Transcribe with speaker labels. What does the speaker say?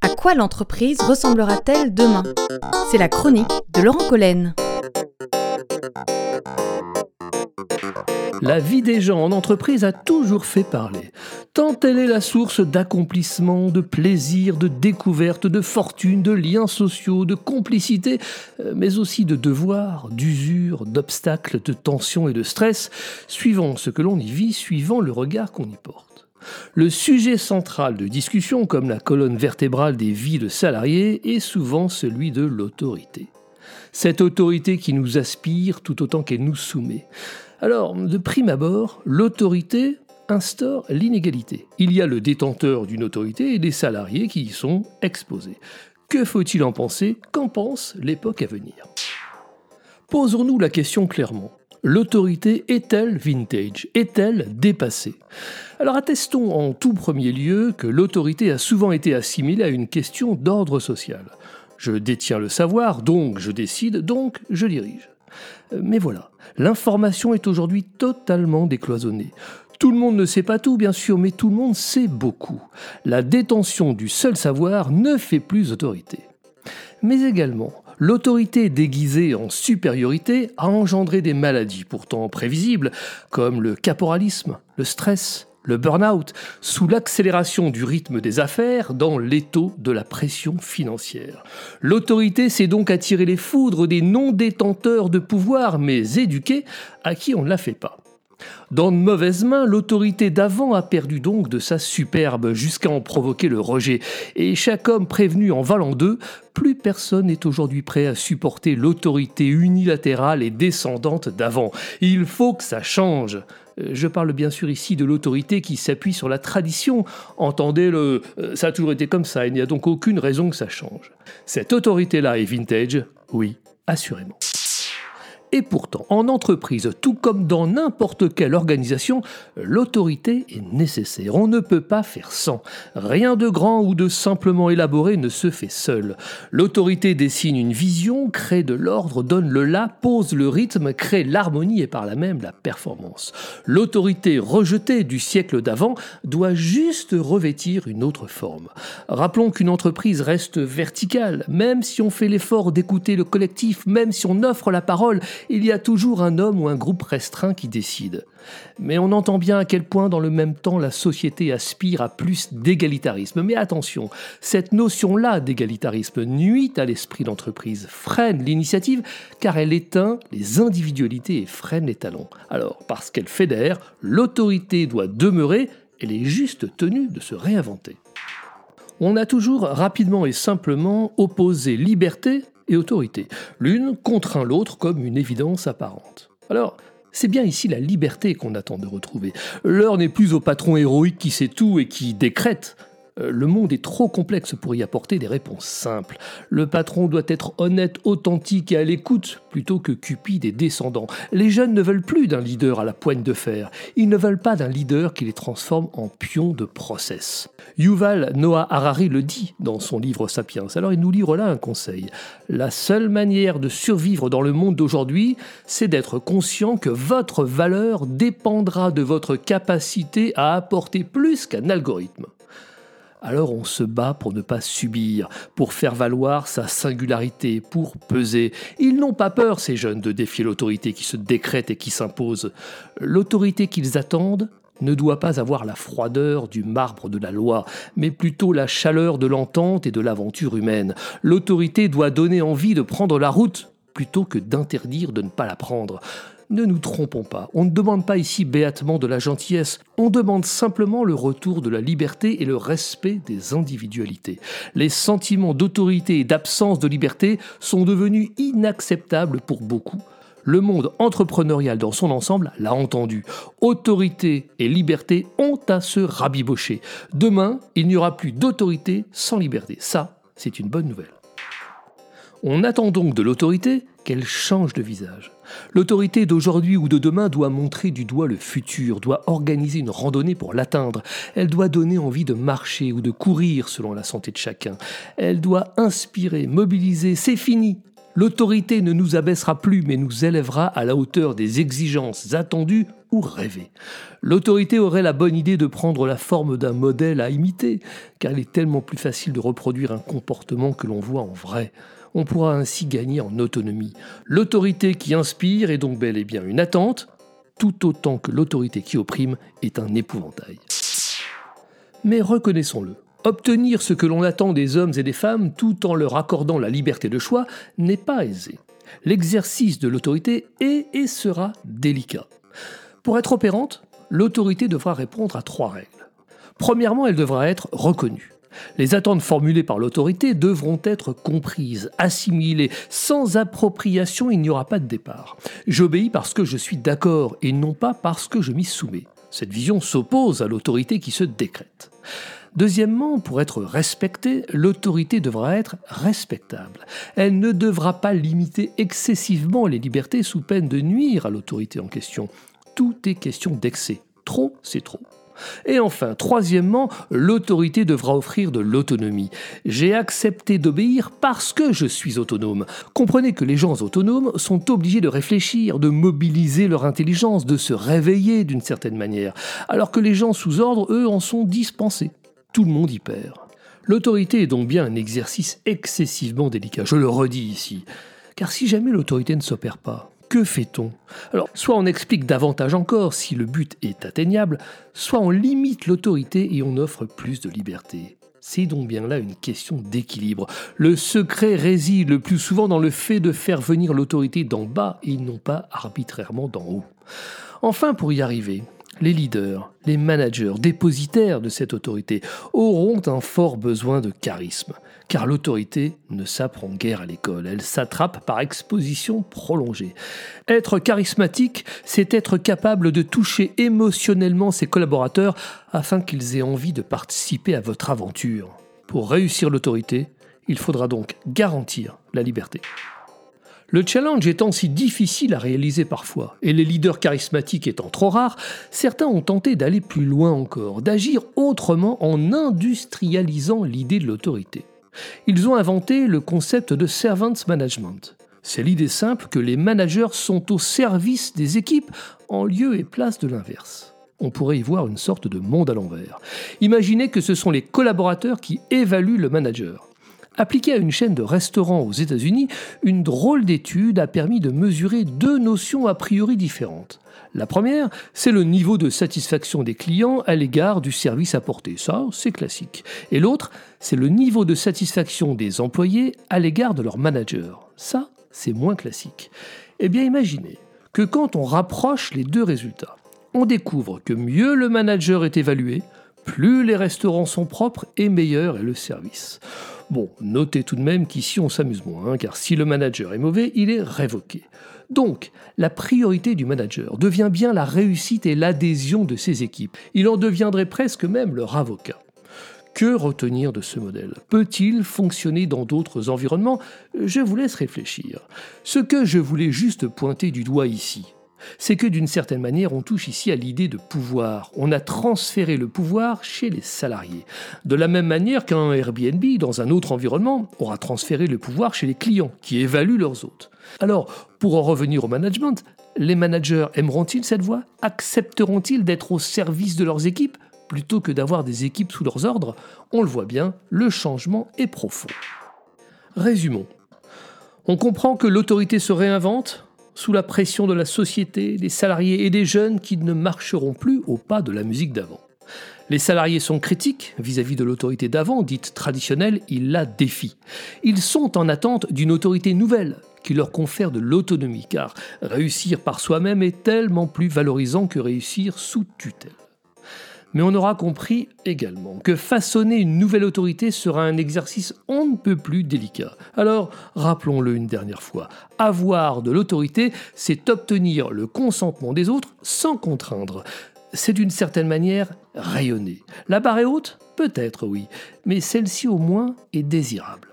Speaker 1: À quoi l'entreprise ressemblera-t-elle demain? C'est la chronique de Laurent Collen.
Speaker 2: La vie des gens en entreprise a toujours fait parler, tant elle est la source d'accomplissement, de plaisir, de découverte, de fortune, de liens sociaux, de complicité, euh, mais aussi de devoirs, d'usure, d'obstacles, de tensions et de stress, suivant ce que l'on y vit, suivant le regard qu'on y porte. Le sujet central de discussion, comme la colonne vertébrale des vies de salariés, est souvent celui de l'autorité. Cette autorité qui nous aspire tout autant qu'elle nous soumet. Alors, de prime abord, l'autorité instaure l'inégalité. Il y a le détenteur d'une autorité et des salariés qui y sont exposés. Que faut-il en penser? Qu'en pense l'époque à venir? Posons-nous la question clairement. L'autorité est-elle vintage Est-elle dépassée? Alors attestons en tout premier lieu que l'autorité a souvent été assimilée à une question d'ordre social. Je détiens le savoir, donc je décide, donc je dirige. Mais voilà, l'information est aujourd'hui totalement décloisonnée. Tout le monde ne sait pas tout, bien sûr, mais tout le monde sait beaucoup. La détention du seul savoir ne fait plus autorité. Mais également, l'autorité déguisée en supériorité a engendré des maladies pourtant prévisibles, comme le caporalisme, le stress, le burn-out, sous l'accélération du rythme des affaires dans l'étau de la pression financière. L'autorité s'est donc attiré les foudres des non-détenteurs de pouvoir, mais éduqués, à qui on ne la fait pas. Dans de mauvaises mains, l'autorité d'avant a perdu donc de sa superbe jusqu'à en provoquer le rejet. Et chaque homme prévenu en valant d'eux, plus personne n'est aujourd'hui prêt à supporter l'autorité unilatérale et descendante d'avant. Il faut que ça change. Euh, je parle bien sûr ici de l'autorité qui s'appuie sur la tradition. Entendez-le, euh, ça a toujours été comme ça, il n'y a donc aucune raison que ça change. Cette autorité-là est vintage, oui, assurément. Et pourtant, en entreprise, tout comme dans n'importe quelle organisation, l'autorité est nécessaire. On ne peut pas faire sans. Rien de grand ou de simplement élaboré ne se fait seul. L'autorité dessine une vision, crée de l'ordre, donne le là, pose le rythme, crée l'harmonie et par là même la performance. L'autorité rejetée du siècle d'avant doit juste revêtir une autre forme. Rappelons qu'une entreprise reste verticale, même si on fait l'effort d'écouter le collectif, même si on offre la parole il y a toujours un homme ou un groupe restreint qui décide. Mais on entend bien à quel point dans le même temps la société aspire à plus d'égalitarisme. Mais attention, cette notion-là d'égalitarisme nuit à l'esprit d'entreprise, freine l'initiative car elle éteint les individualités et freine les talents. Alors, parce qu'elle fédère, l'autorité doit demeurer, elle est juste tenue de se réinventer. On a toujours rapidement et simplement opposé liberté autorité. L'une contraint l'autre comme une évidence apparente. Alors, c'est bien ici la liberté qu'on attend de retrouver. L'heure n'est plus au patron héroïque qui sait tout et qui décrète, le monde est trop complexe pour y apporter des réponses simples. Le patron doit être honnête, authentique et à l'écoute plutôt que cupide et descendant. Les jeunes ne veulent plus d'un leader à la poigne de fer. Ils ne veulent pas d'un leader qui les transforme en pions de process. Yuval Noah Harari le dit dans son livre Sapiens. Alors il nous livre là un conseil. La seule manière de survivre dans le monde d'aujourd'hui, c'est d'être conscient que votre valeur dépendra de votre capacité à apporter plus qu'un algorithme alors on se bat pour ne pas subir, pour faire valoir sa singularité, pour peser. Ils n'ont pas peur, ces jeunes, de défier l'autorité qui se décrète et qui s'impose. L'autorité qu'ils attendent ne doit pas avoir la froideur du marbre de la loi, mais plutôt la chaleur de l'entente et de l'aventure humaine. L'autorité doit donner envie de prendre la route plutôt que d'interdire de ne pas la prendre. Ne nous trompons pas, on ne demande pas ici béatement de la gentillesse, on demande simplement le retour de la liberté et le respect des individualités. Les sentiments d'autorité et d'absence de liberté sont devenus inacceptables pour beaucoup. Le monde entrepreneurial dans son ensemble l'a entendu. Autorité et liberté ont à se rabibocher. Demain, il n'y aura plus d'autorité sans liberté. Ça, c'est une bonne nouvelle. On attend donc de l'autorité qu'elle change de visage. L'autorité d'aujourd'hui ou de demain doit montrer du doigt le futur, doit organiser une randonnée pour l'atteindre, elle doit donner envie de marcher ou de courir selon la santé de chacun, elle doit inspirer, mobiliser, c'est fini L'autorité ne nous abaissera plus mais nous élèvera à la hauteur des exigences attendues ou rêvées. L'autorité aurait la bonne idée de prendre la forme d'un modèle à imiter, car il est tellement plus facile de reproduire un comportement que l'on voit en vrai. On pourra ainsi gagner en autonomie. L'autorité qui inspire est donc bel et bien une attente, tout autant que l'autorité qui opprime est un épouvantail. Mais reconnaissons-le, obtenir ce que l'on attend des hommes et des femmes tout en leur accordant la liberté de choix n'est pas aisé. L'exercice de l'autorité est et sera délicat. Pour être opérante, l'autorité devra répondre à trois règles. Premièrement, elle devra être reconnue. Les attentes formulées par l'autorité devront être comprises, assimilées. Sans appropriation, il n'y aura pas de départ. J'obéis parce que je suis d'accord et non pas parce que je m'y soumets. Cette vision s'oppose à l'autorité qui se décrète. Deuxièmement, pour être respectée, l'autorité devra être respectable. Elle ne devra pas limiter excessivement les libertés sous peine de nuire à l'autorité en question. Tout est question d'excès. Trop, c'est trop. Et enfin, troisièmement, l'autorité devra offrir de l'autonomie. J'ai accepté d'obéir parce que je suis autonome. Comprenez que les gens autonomes sont obligés de réfléchir, de mobiliser leur intelligence, de se réveiller d'une certaine manière, alors que les gens sous ordre, eux, en sont dispensés. Tout le monde y perd. L'autorité est donc bien un exercice excessivement délicat, je le redis ici. Car si jamais l'autorité ne s'opère pas, que fait-on? Alors, soit on explique davantage encore si le but est atteignable, soit on limite l'autorité et on offre plus de liberté. C'est donc bien là une question d'équilibre. Le secret réside le plus souvent dans le fait de faire venir l'autorité d'en bas et non pas arbitrairement d'en haut. Enfin, pour y arriver, les leaders, les managers, dépositaires de cette autorité auront un fort besoin de charisme, car l'autorité ne s'apprend guère à l'école, elle s'attrape par exposition prolongée. Être charismatique, c'est être capable de toucher émotionnellement ses collaborateurs afin qu'ils aient envie de participer à votre aventure. Pour réussir l'autorité, il faudra donc garantir la liberté. Le challenge étant si difficile à réaliser parfois, et les leaders charismatiques étant trop rares, certains ont tenté d'aller plus loin encore, d'agir autrement en industrialisant l'idée de l'autorité. Ils ont inventé le concept de servants management. C'est l'idée simple que les managers sont au service des équipes en lieu et place de l'inverse. On pourrait y voir une sorte de monde à l'envers. Imaginez que ce sont les collaborateurs qui évaluent le manager. Appliquée à une chaîne de restaurants aux États-Unis, une drôle d'étude a permis de mesurer deux notions a priori différentes. La première, c'est le niveau de satisfaction des clients à l'égard du service apporté. Ça, c'est classique. Et l'autre, c'est le niveau de satisfaction des employés à l'égard de leur manager. Ça, c'est moins classique. Eh bien, imaginez que quand on rapproche les deux résultats, on découvre que mieux le manager est évalué, plus les restaurants sont propres et meilleur est le service. Bon, notez tout de même qu'ici on s'amuse moins, hein, car si le manager est mauvais, il est révoqué. Donc, la priorité du manager devient bien la réussite et l'adhésion de ses équipes. Il en deviendrait presque même leur avocat. Que retenir de ce modèle? Peut-il fonctionner dans d'autres environnements? Je vous laisse réfléchir. Ce que je voulais juste pointer du doigt ici, c'est que d'une certaine manière, on touche ici à l'idée de pouvoir. On a transféré le pouvoir chez les salariés. De la même manière qu'un Airbnb, dans un autre environnement, aura transféré le pouvoir chez les clients, qui évaluent leurs hôtes. Alors, pour en revenir au management, les managers aimeront-ils cette voie? Accepteront-ils d'être au service de leurs équipes? Plutôt que d'avoir des équipes sous leurs ordres On le voit bien, le changement est profond. Résumons. On comprend que l'autorité se réinvente, sous la pression de la société, des salariés et des jeunes qui ne marcheront plus au pas de la musique d'avant. Les salariés sont critiques vis-à-vis de l'autorité d'avant, dite traditionnelle, ils la défient. Ils sont en attente d'une autorité nouvelle qui leur confère de l'autonomie, car réussir par soi-même est tellement plus valorisant que réussir sous tutelle. Mais on aura compris également que façonner une nouvelle autorité sera un exercice on ne peut plus délicat. Alors, rappelons-le une dernière fois, avoir de l'autorité, c'est obtenir le consentement des autres sans contraindre. C'est d'une certaine manière rayonner. La barre est haute? Peut-être oui, mais celle-ci au moins est désirable.